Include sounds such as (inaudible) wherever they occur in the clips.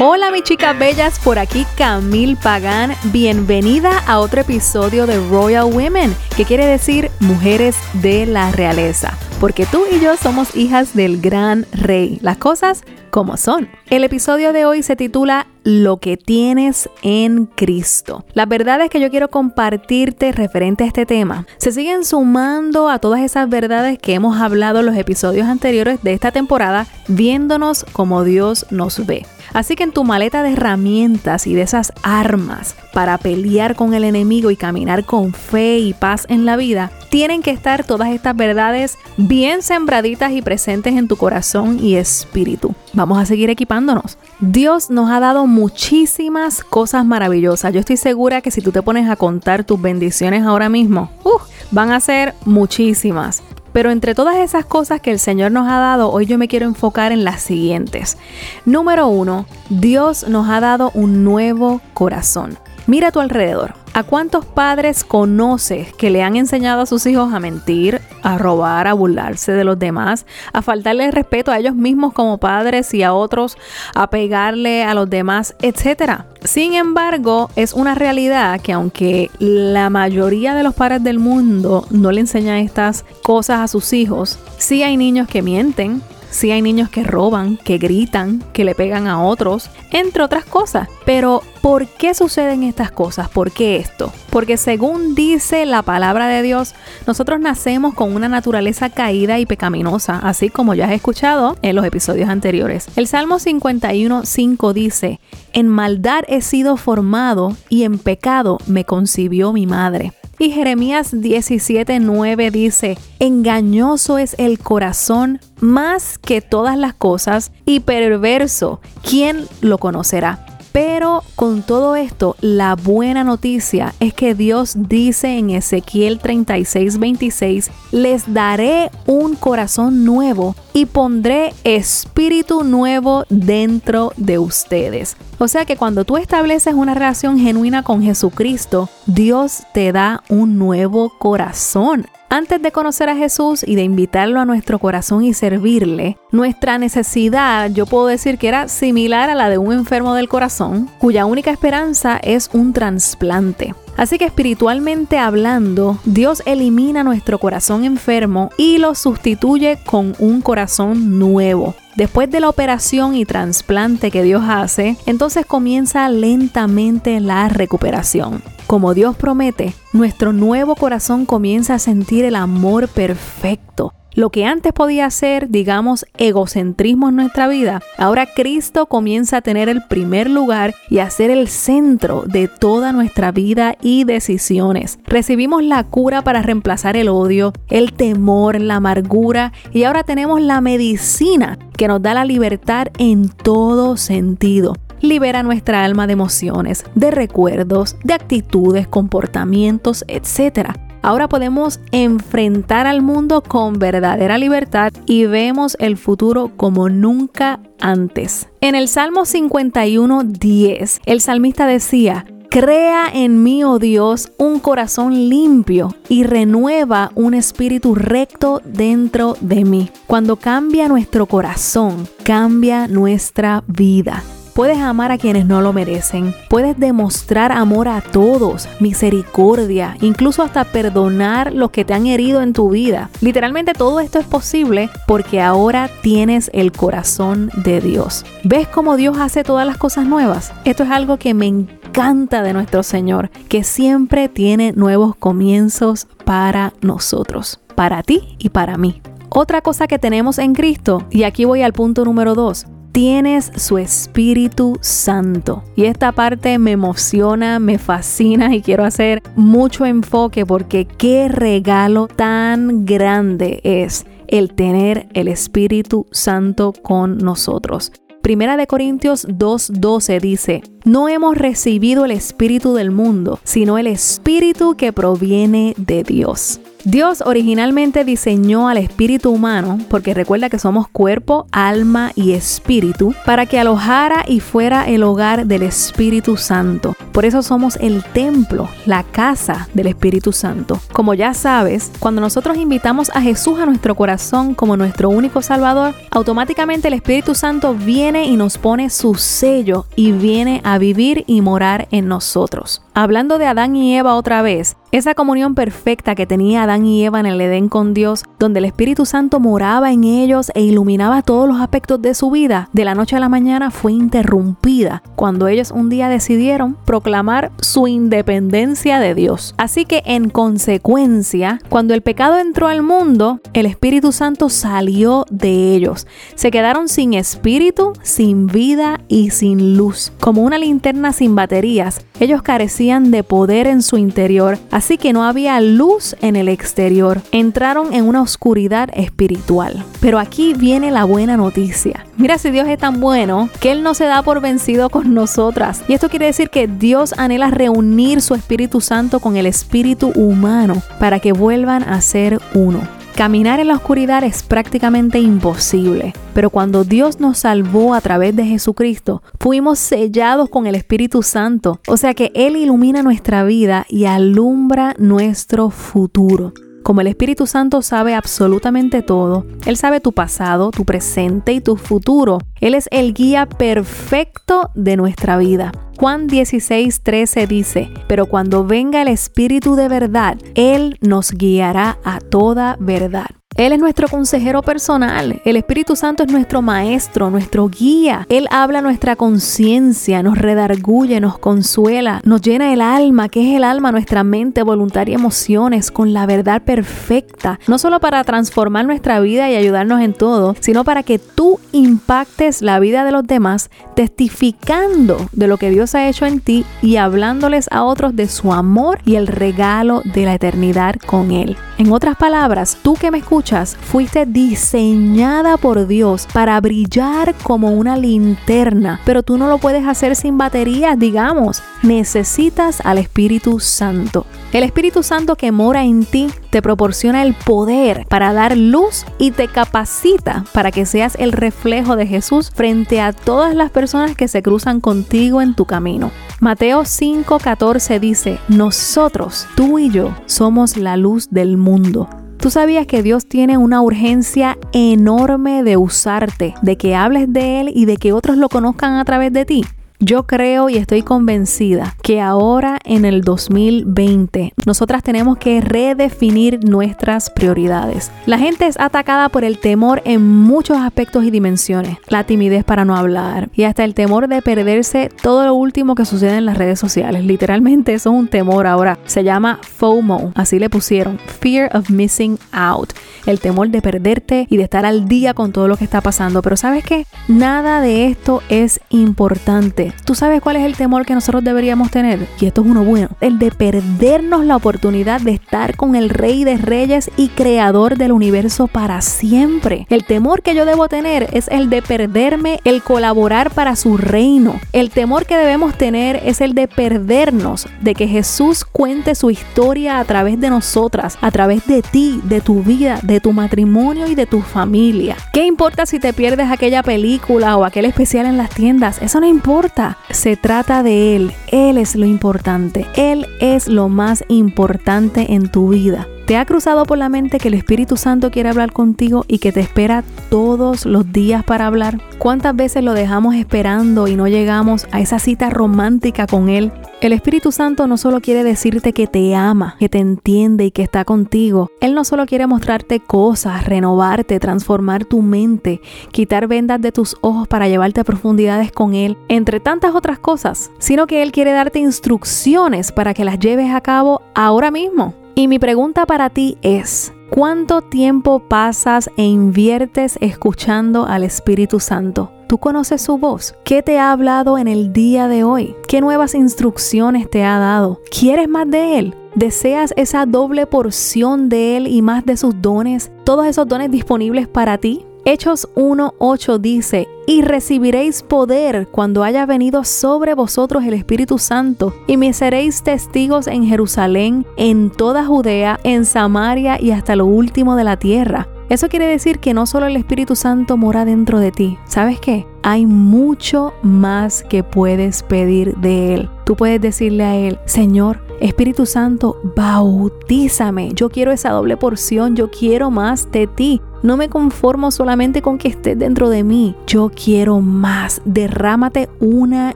Hola mis chicas bellas, por aquí Camille Pagán, bienvenida a otro episodio de Royal Women, que quiere decir mujeres de la realeza, porque tú y yo somos hijas del gran rey, las cosas como son. El episodio de hoy se titula Lo que tienes en Cristo. Las verdades que yo quiero compartirte referente a este tema se siguen sumando a todas esas verdades que hemos hablado en los episodios anteriores de esta temporada, viéndonos como Dios nos ve. Así que en tu maleta de herramientas y de esas armas para pelear con el enemigo y caminar con fe y paz en la vida, tienen que estar todas estas verdades bien sembraditas y presentes en tu corazón y espíritu. Vamos a seguir equipándonos. Dios nos ha dado muchísimas cosas maravillosas. Yo estoy segura que si tú te pones a contar tus bendiciones ahora mismo, uh, van a ser muchísimas. Pero entre todas esas cosas que el Señor nos ha dado, hoy yo me quiero enfocar en las siguientes. Número uno, Dios nos ha dado un nuevo corazón. Mira a tu alrededor. ¿A cuántos padres conoces que le han enseñado a sus hijos a mentir, a robar, a burlarse de los demás, a faltarle respeto a ellos mismos como padres y a otros, a pegarle a los demás, etcétera? Sin embargo, es una realidad que aunque la mayoría de los padres del mundo no le enseñan estas cosas a sus hijos, sí hay niños que mienten, Sí hay niños que roban, que gritan, que le pegan a otros, entre otras cosas. Pero, ¿por qué suceden estas cosas? ¿Por qué esto? Porque según dice la palabra de Dios, nosotros nacemos con una naturaleza caída y pecaminosa, así como ya has escuchado en los episodios anteriores. El Salmo 51.5 dice, en maldad he sido formado y en pecado me concibió mi madre. Y Jeremías 17:9 dice, engañoso es el corazón más que todas las cosas y perverso, ¿quién lo conocerá? Pero con todo esto, la buena noticia es que Dios dice en Ezequiel 36, 26, les daré un corazón nuevo y pondré espíritu nuevo dentro de ustedes. O sea que cuando tú estableces una relación genuina con Jesucristo, Dios te da un nuevo corazón. Antes de conocer a Jesús y de invitarlo a nuestro corazón y servirle, nuestra necesidad, yo puedo decir que era similar a la de un enfermo del corazón, cuya única esperanza es un trasplante. Así que espiritualmente hablando, Dios elimina nuestro corazón enfermo y lo sustituye con un corazón nuevo. Después de la operación y trasplante que Dios hace, entonces comienza lentamente la recuperación. Como Dios promete, nuestro nuevo corazón comienza a sentir el amor perfecto lo que antes podía ser, digamos, egocentrismo en nuestra vida, ahora Cristo comienza a tener el primer lugar y a ser el centro de toda nuestra vida y decisiones. Recibimos la cura para reemplazar el odio, el temor, la amargura y ahora tenemos la medicina que nos da la libertad en todo sentido libera nuestra alma de emociones, de recuerdos, de actitudes, comportamientos, etc. Ahora podemos enfrentar al mundo con verdadera libertad y vemos el futuro como nunca antes. En el Salmo 51, 10, el salmista decía, Crea en mí, oh Dios, un corazón limpio y renueva un espíritu recto dentro de mí. Cuando cambia nuestro corazón, cambia nuestra vida. Puedes amar a quienes no lo merecen. Puedes demostrar amor a todos, misericordia, incluso hasta perdonar los que te han herido en tu vida. Literalmente todo esto es posible porque ahora tienes el corazón de Dios. ¿Ves cómo Dios hace todas las cosas nuevas? Esto es algo que me encanta de nuestro Señor, que siempre tiene nuevos comienzos para nosotros, para ti y para mí. Otra cosa que tenemos en Cristo, y aquí voy al punto número dos, tienes su Espíritu Santo. Y esta parte me emociona, me fascina y quiero hacer mucho enfoque porque qué regalo tan grande es el tener el Espíritu Santo con nosotros. Primera de Corintios 2:12 dice, no hemos recibido el Espíritu del mundo, sino el Espíritu que proviene de Dios. Dios originalmente diseñó al espíritu humano, porque recuerda que somos cuerpo, alma y espíritu, para que alojara y fuera el hogar del Espíritu Santo. Por eso somos el templo, la casa del Espíritu Santo. Como ya sabes, cuando nosotros invitamos a Jesús a nuestro corazón como nuestro único Salvador, automáticamente el Espíritu Santo viene y nos pone su sello y viene a vivir y morar en nosotros. Hablando de Adán y Eva otra vez, esa comunión perfecta que tenía Adán y Eva en el Edén con Dios, donde el Espíritu Santo moraba en ellos e iluminaba todos los aspectos de su vida, de la noche a la mañana fue interrumpida cuando ellos un día decidieron proclamar su independencia de Dios. Así que en consecuencia, cuando el pecado entró al mundo, el Espíritu Santo salió de ellos. Se quedaron sin espíritu, sin vida y sin luz. Como una linterna sin baterías, ellos carecían de poder en su interior, así que no había luz en el exterior. Entraron en una oscuridad espiritual. Pero aquí viene la buena noticia. Mira si Dios es tan bueno que Él no se da por vencido con nosotras. Y esto quiere decir que Dios anhela reunir su Espíritu Santo con el Espíritu humano para que vuelvan a ser uno. Caminar en la oscuridad es prácticamente imposible, pero cuando Dios nos salvó a través de Jesucristo, fuimos sellados con el Espíritu Santo, o sea que Él ilumina nuestra vida y alumbra nuestro futuro. Como el Espíritu Santo sabe absolutamente todo, Él sabe tu pasado, tu presente y tu futuro. Él es el guía perfecto de nuestra vida. Juan 16, 13 dice, pero cuando venga el Espíritu de verdad, Él nos guiará a toda verdad. Él es nuestro consejero personal. El Espíritu Santo es nuestro maestro, nuestro guía. Él habla nuestra conciencia, nos redarguye, nos consuela, nos llena el alma, que es el alma, nuestra mente, voluntad y emociones, con la verdad perfecta. No solo para transformar nuestra vida y ayudarnos en todo, sino para que tú impactes la vida de los demás, testificando de lo que Dios ha hecho en ti y hablándoles a otros de su amor y el regalo de la eternidad con Él. En otras palabras, tú que me escuchas, fuiste diseñada por Dios para brillar como una linterna, pero tú no lo puedes hacer sin baterías, digamos. Necesitas al Espíritu Santo. El Espíritu Santo que mora en ti te proporciona el poder para dar luz y te capacita para que seas el reflejo de Jesús frente a todas las personas que se cruzan contigo en tu camino. Mateo 5:14 dice, nosotros, tú y yo, somos la luz del mundo. ¿Tú sabías que Dios tiene una urgencia enorme de usarte, de que hables de Él y de que otros lo conozcan a través de ti? Yo creo y estoy convencida que ahora en el 2020 nosotras tenemos que redefinir nuestras prioridades. La gente es atacada por el temor en muchos aspectos y dimensiones. La timidez para no hablar y hasta el temor de perderse todo lo último que sucede en las redes sociales. Literalmente eso es un temor ahora. Se llama FOMO, así le pusieron, Fear of Missing Out. El temor de perderte y de estar al día con todo lo que está pasando. Pero sabes qué? Nada de esto es importante. ¿Tú sabes cuál es el temor que nosotros deberíamos tener? Y esto es uno bueno. El de perdernos la oportunidad de estar con el Rey de Reyes y Creador del universo para siempre. El temor que yo debo tener es el de perderme el colaborar para su reino. El temor que debemos tener es el de perdernos, de que Jesús cuente su historia a través de nosotras, a través de ti, de tu vida, de tu matrimonio y de tu familia. ¿Qué importa si te pierdes aquella película o aquel especial en las tiendas? Eso no importa se trata de Él. Él es lo importante. Él es lo más importante en tu vida. ¿Te ha cruzado por la mente que el Espíritu Santo quiere hablar contigo y que te espera todos los días para hablar? ¿Cuántas veces lo dejamos esperando y no llegamos a esa cita romántica con Él? El Espíritu Santo no solo quiere decirte que te ama, que te entiende y que está contigo. Él no solo quiere mostrarte cosas, renovarte, transformar tu mente, quitar vendas de tus ojos para llevarte a profundidades con Él, entre tantas otras cosas, sino que Él quiere darte instrucciones para que las lleves a cabo ahora mismo. Y mi pregunta para ti es, ¿cuánto tiempo pasas e inviertes escuchando al Espíritu Santo? ¿Tú conoces su voz? ¿Qué te ha hablado en el día de hoy? ¿Qué nuevas instrucciones te ha dado? ¿Quieres más de Él? ¿Deseas esa doble porción de Él y más de sus dones? ¿Todos esos dones disponibles para ti? Hechos 1.8 dice, y recibiréis poder cuando haya venido sobre vosotros el Espíritu Santo, y me seréis testigos en Jerusalén, en toda Judea, en Samaria y hasta lo último de la tierra. Eso quiere decir que no solo el Espíritu Santo mora dentro de ti. ¿Sabes qué? Hay mucho más que puedes pedir de Él. Tú puedes decirle a Él, Señor, Espíritu Santo, bautízame. Yo quiero esa doble porción, yo quiero más de ti. No me conformo solamente con que estés dentro de mí. Yo quiero más. Derrámate una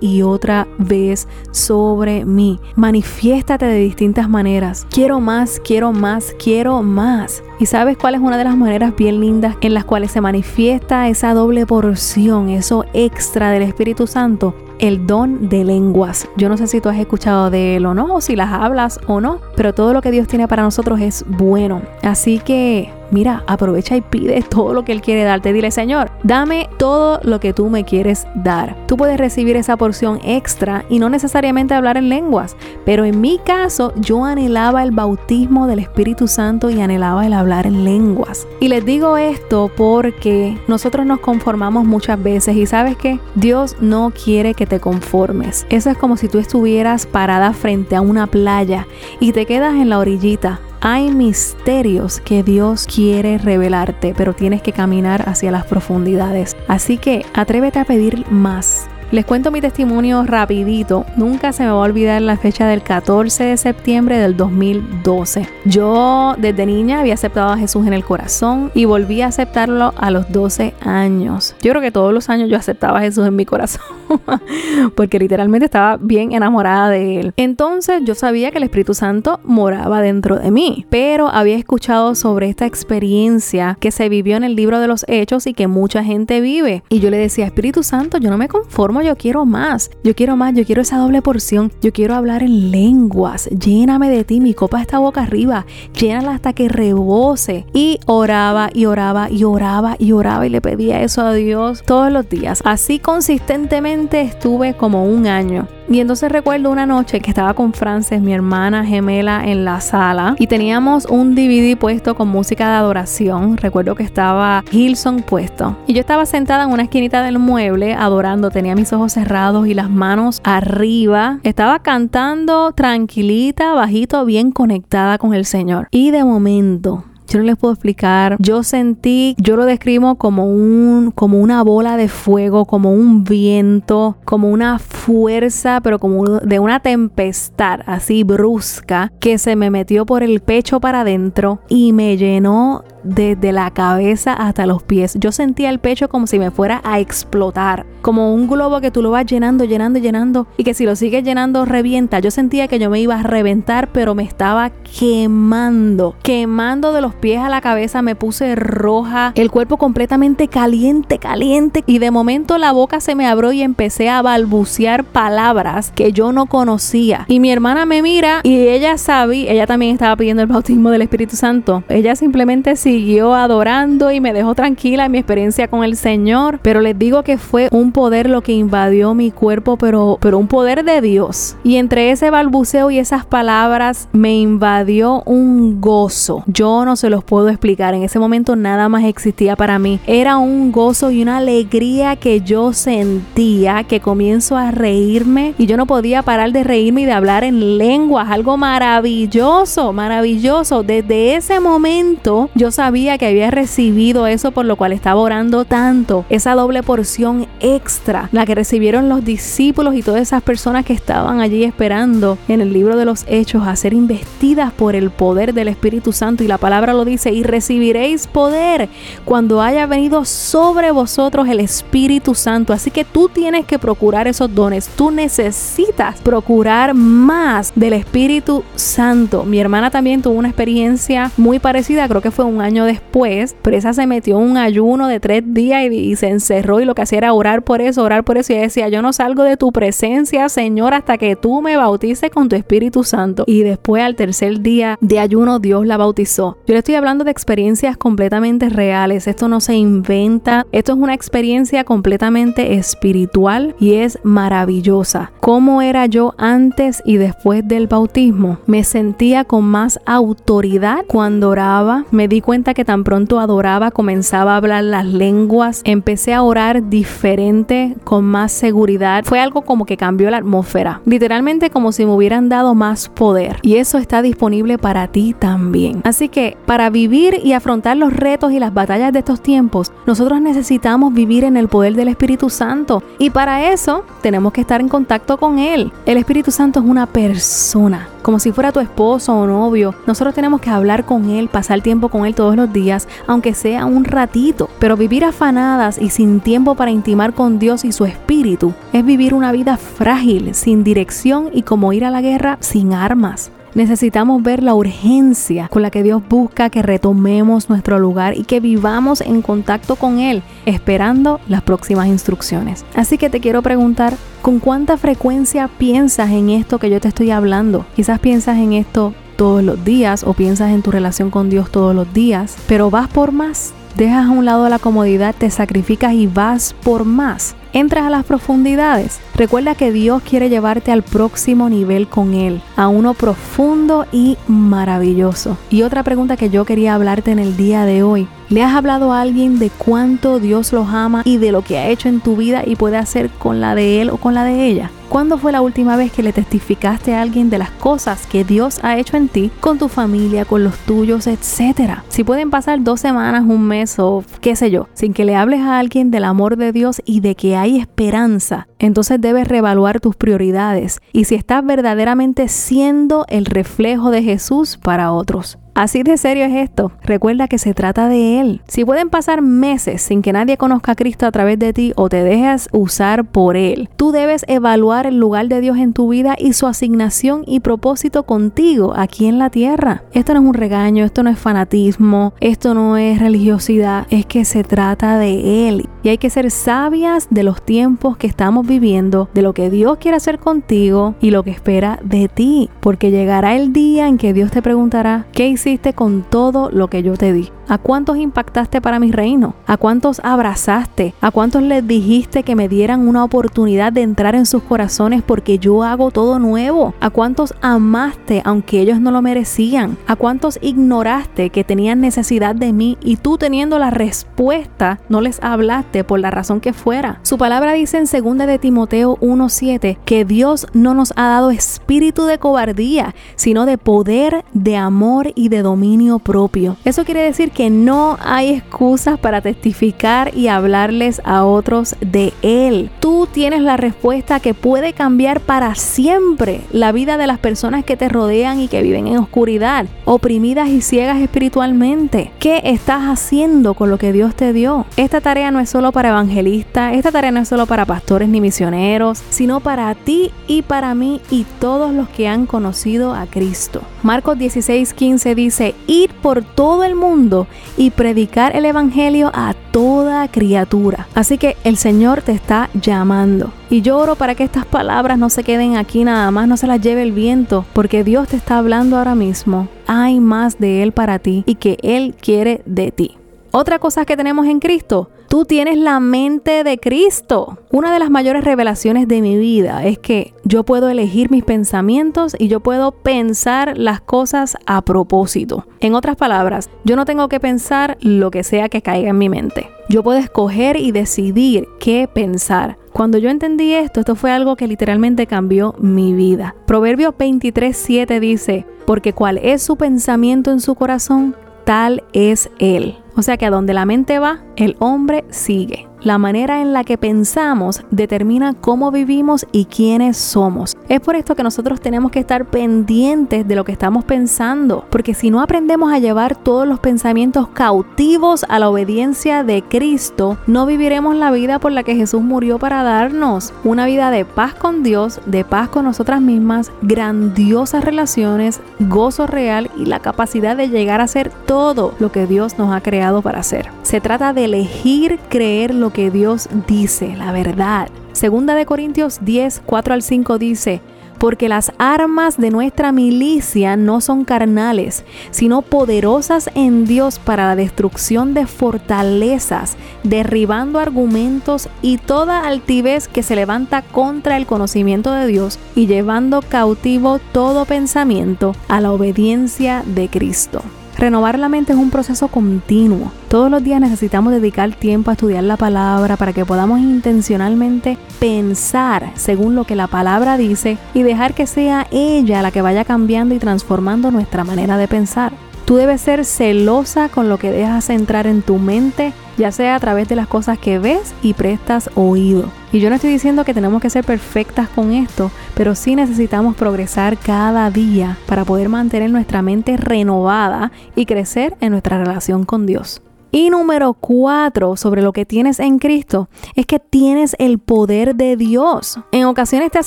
y otra vez sobre mí. Manifiéstate de distintas maneras. Quiero más, quiero más, quiero más. ¿Y sabes cuál es una de las maneras bien lindas en las cuales se manifiesta esa doble porción, eso extra del Espíritu Santo? el don de lenguas. Yo no sé si tú has escuchado de él o no, o si las hablas o no, pero todo lo que Dios tiene para nosotros es bueno. Así que mira, aprovecha y pide todo lo que Él quiere darte. Dile, Señor, dame todo lo que tú me quieres dar. Tú puedes recibir esa porción extra y no necesariamente hablar en lenguas, pero en mi caso yo anhelaba el bautismo del Espíritu Santo y anhelaba el hablar en lenguas. Y les digo esto porque nosotros nos conformamos muchas veces y sabes que Dios no quiere que te conformes. Eso es como si tú estuvieras parada frente a una playa y te quedas en la orillita hay misterios que Dios quiere revelarte, pero tienes que caminar hacia las profundidades. Así que atrévete a pedir más. Les cuento mi testimonio rapidito. Nunca se me va a olvidar la fecha del 14 de septiembre del 2012. Yo desde niña había aceptado a Jesús en el corazón y volví a aceptarlo a los 12 años. Yo creo que todos los años yo aceptaba a Jesús en mi corazón (laughs) porque literalmente estaba bien enamorada de él. Entonces yo sabía que el Espíritu Santo moraba dentro de mí, pero había escuchado sobre esta experiencia que se vivió en el libro de los Hechos y que mucha gente vive. Y yo le decía, Espíritu Santo, yo no me conformo yo quiero más, yo quiero más, yo quiero esa doble porción, yo quiero hablar en lenguas, lléname de ti, mi copa está boca arriba, llénala hasta que rebose. Y oraba y oraba y oraba y oraba y le pedía eso a Dios todos los días. Así consistentemente estuve como un año. Y entonces recuerdo una noche que estaba con Frances, mi hermana gemela, en la sala y teníamos un DVD puesto con música de adoración. Recuerdo que estaba Hilson puesto. Y yo estaba sentada en una esquinita del mueble adorando, tenía mis ojos cerrados y las manos arriba. Estaba cantando tranquilita, bajito, bien conectada con el Señor. Y de momento yo no les puedo explicar. Yo sentí, yo lo describo como un, como una bola de fuego, como un viento, como una fuerza, pero como de una tempestad así brusca que se me metió por el pecho para adentro y me llenó desde la cabeza hasta los pies. Yo sentía el pecho como si me fuera a explotar, como un globo que tú lo vas llenando, llenando, llenando y que si lo sigues llenando revienta. Yo sentía que yo me iba a reventar, pero me estaba quemando, quemando de los pies a la cabeza, me puse roja, el cuerpo completamente caliente, caliente y de momento la boca se me abrió y empecé a balbucear palabras que yo no conocía. Y mi hermana me mira y ella sabía, ella también estaba pidiendo el bautismo del Espíritu Santo. Ella simplemente sí siguió adorando y me dejó tranquila en mi experiencia con el Señor. Pero les digo que fue un poder lo que invadió mi cuerpo, pero, pero un poder de Dios. Y entre ese balbuceo y esas palabras me invadió un gozo. Yo no se los puedo explicar. En ese momento nada más existía para mí. Era un gozo y una alegría que yo sentía que comienzo a reírme y yo no podía parar de reírme y de hablar en lenguas. Algo maravilloso, maravilloso. Desde ese momento yo sabía sabía que había recibido eso por lo cual estaba orando tanto, esa doble porción extra, la que recibieron los discípulos y todas esas personas que estaban allí esperando en el libro de los hechos a ser investidas por el poder del Espíritu Santo y la palabra lo dice y recibiréis poder cuando haya venido sobre vosotros el Espíritu Santo. Así que tú tienes que procurar esos dones, tú necesitas procurar más del Espíritu Santo. Mi hermana también tuvo una experiencia muy parecida, creo que fue un año después, pero esa se metió un ayuno de tres días y, se encerró y lo que hacía era orar por eso, orar por eso y decía, yo no salgo de tu presencia, Señor, hasta que tú me bautices con tu Espíritu Santo. Y después al tercer día de ayuno Dios la bautizó. Yo le estoy hablando de experiencias completamente reales, esto no se inventa, esto es una experiencia completamente espiritual y es maravillosa. cómo era yo antes y después del bautismo. Me sentía con más autoridad cuando oraba. Me di cuenta que tan pronto adoraba comenzaba a hablar las lenguas. Empecé a orar diferente, con más seguridad. Fue algo como que cambió la atmósfera. Literalmente como si me hubieran dado más poder. Y eso está disponible para ti también. Así que para vivir y afrontar los retos y las batallas de estos tiempos, nosotros necesitamos vivir en el poder del Espíritu Santo. Y para eso tenemos que estar en contacto con Él. El Espíritu Santo es una persona como si fuera tu esposo o novio. Nosotros tenemos que hablar con Él, pasar tiempo con Él todos los días, aunque sea un ratito. Pero vivir afanadas y sin tiempo para intimar con Dios y su Espíritu es vivir una vida frágil, sin dirección y como ir a la guerra sin armas. Necesitamos ver la urgencia con la que Dios busca que retomemos nuestro lugar y que vivamos en contacto con Él, esperando las próximas instrucciones. Así que te quiero preguntar, ¿con cuánta frecuencia piensas en esto que yo te estoy hablando? Quizás piensas en esto todos los días o piensas en tu relación con Dios todos los días, pero vas por más. Dejas a un lado la comodidad, te sacrificas y vas por más entras a las profundidades, recuerda que Dios quiere llevarte al próximo nivel con Él, a uno profundo y maravilloso. Y otra pregunta que yo quería hablarte en el día de hoy, ¿le has hablado a alguien de cuánto Dios los ama y de lo que ha hecho en tu vida y puede hacer con la de Él o con la de ella? ¿Cuándo fue la última vez que le testificaste a alguien de las cosas que Dios ha hecho en ti, con tu familia, con los tuyos, etcétera? Si pueden pasar dos semanas, un mes o qué sé yo, sin que le hables a alguien del amor de Dios y de que hay esperanza, entonces debes reevaluar tus prioridades y si estás verdaderamente siendo el reflejo de Jesús para otros. Así de serio es esto. Recuerda que se trata de Él. Si pueden pasar meses sin que nadie conozca a Cristo a través de ti o te dejas usar por Él, tú debes evaluar el lugar de Dios en tu vida y su asignación y propósito contigo aquí en la tierra. Esto no es un regaño, esto no es fanatismo, esto no es religiosidad, es que se trata de Él. Y hay que ser sabias de los tiempos que estamos viviendo, de lo que Dios quiere hacer contigo y lo que espera de ti. Porque llegará el día en que Dios te preguntará, ¿qué hiciste? Con todo lo que yo te di? ¿A cuántos impactaste para mi reino? ¿A cuántos abrazaste? ¿A cuántos les dijiste que me dieran una oportunidad de entrar en sus corazones porque yo hago todo nuevo? ¿A cuántos amaste aunque ellos no lo merecían? ¿A cuántos ignoraste que tenían necesidad de mí y tú teniendo la respuesta no les hablaste por la razón que fuera? Su palabra dice en 2 de Timoteo 1:7 que Dios no nos ha dado espíritu de cobardía, sino de poder, de amor y de dominio propio. Eso quiere decir que no hay excusas para testificar y hablarles a otros de Él. Tú tienes la respuesta que puede cambiar para siempre la vida de las personas que te rodean y que viven en oscuridad, oprimidas y ciegas espiritualmente. ¿Qué estás haciendo con lo que Dios te dio? Esta tarea no es solo para evangelistas, esta tarea no es solo para pastores ni misioneros, sino para ti y para mí y todos los que han conocido a Cristo. Marcos 16:15 dice, ir por todo el mundo y predicar el Evangelio a toda criatura. Así que el Señor te está llamando. Y yo oro para que estas palabras no se queden aquí nada más, no se las lleve el viento, porque Dios te está hablando ahora mismo. Hay más de Él para ti y que Él quiere de ti. Otra cosa que tenemos en Cristo, Tú tienes la mente de Cristo. Una de las mayores revelaciones de mi vida es que yo puedo elegir mis pensamientos y yo puedo pensar las cosas a propósito. En otras palabras, yo no tengo que pensar lo que sea que caiga en mi mente. Yo puedo escoger y decidir qué pensar. Cuando yo entendí esto, esto fue algo que literalmente cambió mi vida. Proverbio 23:7 dice, porque cual es su pensamiento en su corazón, tal es él. O sea que a donde la mente va, el hombre sigue. La manera en la que pensamos determina cómo vivimos y quiénes somos. Es por esto que nosotros tenemos que estar pendientes de lo que estamos pensando, porque si no aprendemos a llevar todos los pensamientos cautivos a la obediencia de Cristo, no viviremos la vida por la que Jesús murió para darnos. Una vida de paz con Dios, de paz con nosotras mismas, grandiosas relaciones, gozo real y la capacidad de llegar a ser todo lo que Dios nos ha creado para hacer. Se trata de elegir creer lo que Dios dice, la verdad. Segunda de Corintios 10, 4 al 5 dice, porque las armas de nuestra milicia no son carnales, sino poderosas en Dios para la destrucción de fortalezas, derribando argumentos y toda altivez que se levanta contra el conocimiento de Dios y llevando cautivo todo pensamiento a la obediencia de Cristo. Renovar la mente es un proceso continuo. Todos los días necesitamos dedicar tiempo a estudiar la palabra para que podamos intencionalmente pensar según lo que la palabra dice y dejar que sea ella la que vaya cambiando y transformando nuestra manera de pensar. Tú debes ser celosa con lo que dejas entrar en tu mente, ya sea a través de las cosas que ves y prestas oído. Y yo no estoy diciendo que tenemos que ser perfectas con esto, pero sí necesitamos progresar cada día para poder mantener nuestra mente renovada y crecer en nuestra relación con Dios. Y número cuatro, sobre lo que tienes en Cristo, es que tienes el poder de Dios. En ocasiones te has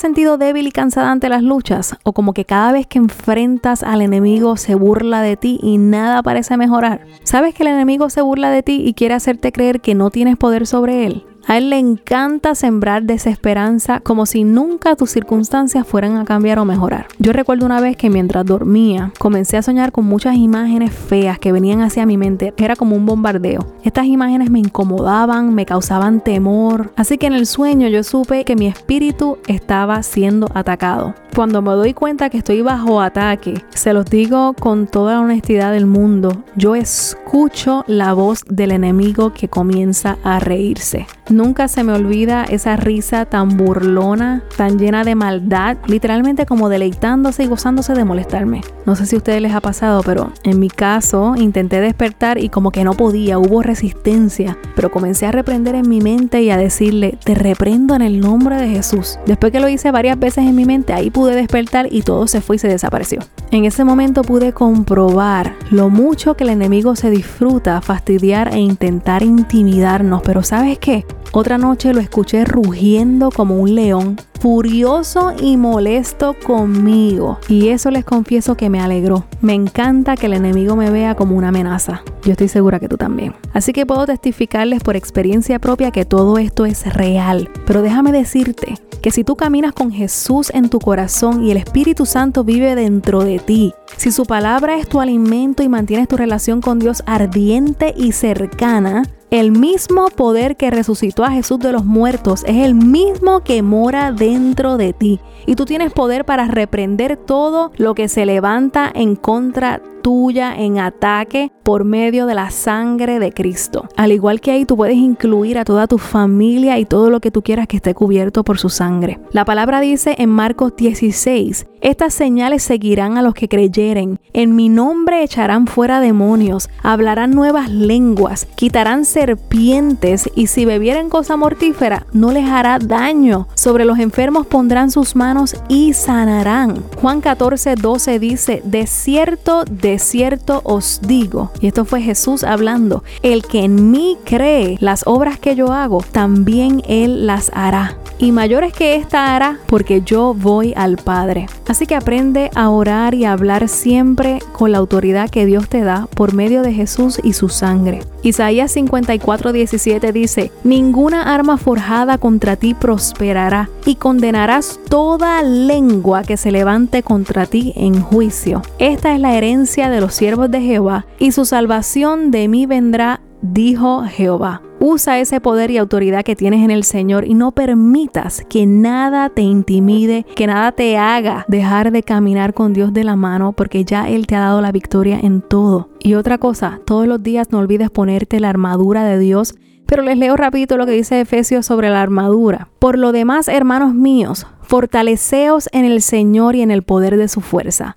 sentido débil y cansada ante las luchas, o como que cada vez que enfrentas al enemigo se burla de ti y nada parece mejorar. ¿Sabes que el enemigo se burla de ti y quiere hacerte creer que no tienes poder sobre él? A él le encanta sembrar desesperanza como si nunca tus circunstancias fueran a cambiar o mejorar. Yo recuerdo una vez que mientras dormía comencé a soñar con muchas imágenes feas que venían hacia mi mente. Era como un bombardeo. Estas imágenes me incomodaban, me causaban temor. Así que en el sueño yo supe que mi espíritu estaba siendo atacado. Cuando me doy cuenta que estoy bajo ataque, se los digo con toda la honestidad del mundo, yo escucho la voz del enemigo que comienza a reírse. Nunca se me olvida esa risa tan burlona, tan llena de maldad, literalmente como deleitándose y gozándose de molestarme. No sé si a ustedes les ha pasado, pero en mi caso intenté despertar y como que no podía, hubo resistencia, pero comencé a reprender en mi mente y a decirle, te reprendo en el nombre de Jesús. Después que lo hice varias veces en mi mente, ahí pude despertar y todo se fue y se desapareció. En ese momento pude comprobar lo mucho que el enemigo se disfruta fastidiar e intentar intimidarnos, pero ¿sabes qué? Otra noche lo escuché rugiendo como un león, furioso y molesto conmigo. Y eso les confieso que me alegró. Me encanta que el enemigo me vea como una amenaza. Yo estoy segura que tú también. Así que puedo testificarles por experiencia propia que todo esto es real. Pero déjame decirte que si tú caminas con Jesús en tu corazón y el Espíritu Santo vive dentro de ti, si su palabra es tu alimento y mantienes tu relación con Dios ardiente y cercana, el mismo poder que resucitó a Jesús de los muertos es el mismo que mora dentro de ti. Y tú tienes poder para reprender todo lo que se levanta en contra tuya en ataque por medio de la sangre de Cristo. Al igual que ahí tú puedes incluir a toda tu familia y todo lo que tú quieras que esté cubierto por su sangre. La palabra dice en Marcos 16, estas señales seguirán a los que creyeren. En mi nombre echarán fuera demonios, hablarán nuevas lenguas, quitarán serpientes y si bebieren cosa mortífera no les hará daño. Sobre los enfermos pondrán sus manos y sanarán. Juan 14, 12 dice, de cierto, de cierto os digo, y esto fue Jesús hablando, el que en mí cree las obras que yo hago, también él las hará. Y mayores que esta hará, porque yo voy al Padre. Así que aprende a orar y a hablar siempre con la autoridad que Dios te da por medio de Jesús y su sangre. Isaías 54:17 dice, Ninguna arma forjada contra ti prosperará, y condenarás toda lengua que se levante contra ti en juicio. Esta es la herencia de los siervos de Jehová, y su salvación de mí vendrá, dijo Jehová. Usa ese poder y autoridad que tienes en el Señor y no permitas que nada te intimide, que nada te haga dejar de caminar con Dios de la mano porque ya Él te ha dado la victoria en todo. Y otra cosa, todos los días no olvides ponerte la armadura de Dios. Pero les leo rapidito lo que dice Efesios sobre la armadura. Por lo demás, hermanos míos, fortaleceos en el Señor y en el poder de su fuerza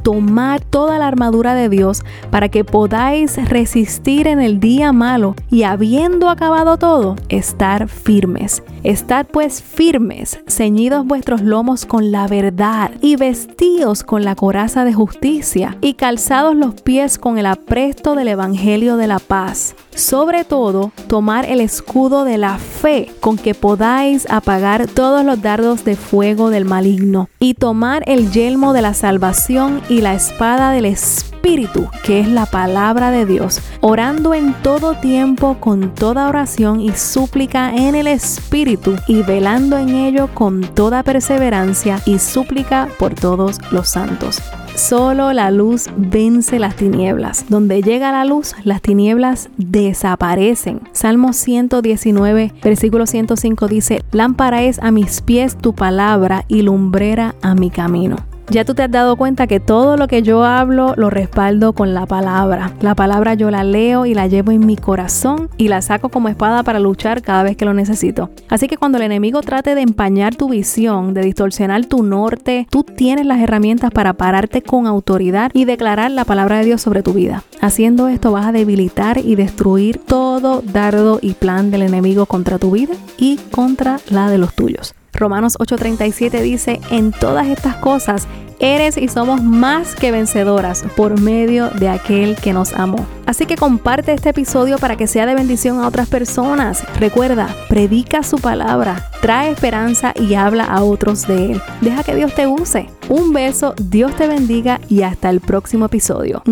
tomar toda la armadura de Dios para que podáis resistir en el día malo y habiendo acabado todo, estar firmes. Estad pues firmes, ceñidos vuestros lomos con la verdad y vestidos con la coraza de justicia y calzados los pies con el apresto del Evangelio de la paz. Sobre todo, tomar el escudo de la fe con que podáis apagar todos los dardos de fuego del maligno y tomar el yelmo de la salvación y la espada del Espíritu, que es la palabra de Dios, orando en todo tiempo con toda oración y súplica en el Espíritu y velando en ello con toda perseverancia y súplica por todos los santos. Solo la luz vence las tinieblas. Donde llega la luz, las tinieblas desaparecen. Salmo 119, versículo 105 dice, Lámpara es a mis pies tu palabra y lumbrera a mi camino. Ya tú te has dado cuenta que todo lo que yo hablo lo respaldo con la palabra. La palabra yo la leo y la llevo en mi corazón y la saco como espada para luchar cada vez que lo necesito. Así que cuando el enemigo trate de empañar tu visión, de distorsionar tu norte, tú tienes las herramientas para pararte con autoridad y declarar la palabra de Dios sobre tu vida. Haciendo esto vas a debilitar y destruir todo dardo y plan del enemigo contra tu vida y contra la de los tuyos. Romanos 8:37 dice, en todas estas cosas eres y somos más que vencedoras por medio de aquel que nos amó. Así que comparte este episodio para que sea de bendición a otras personas. Recuerda, predica su palabra, trae esperanza y habla a otros de él. Deja que Dios te use. Un beso, Dios te bendiga y hasta el próximo episodio.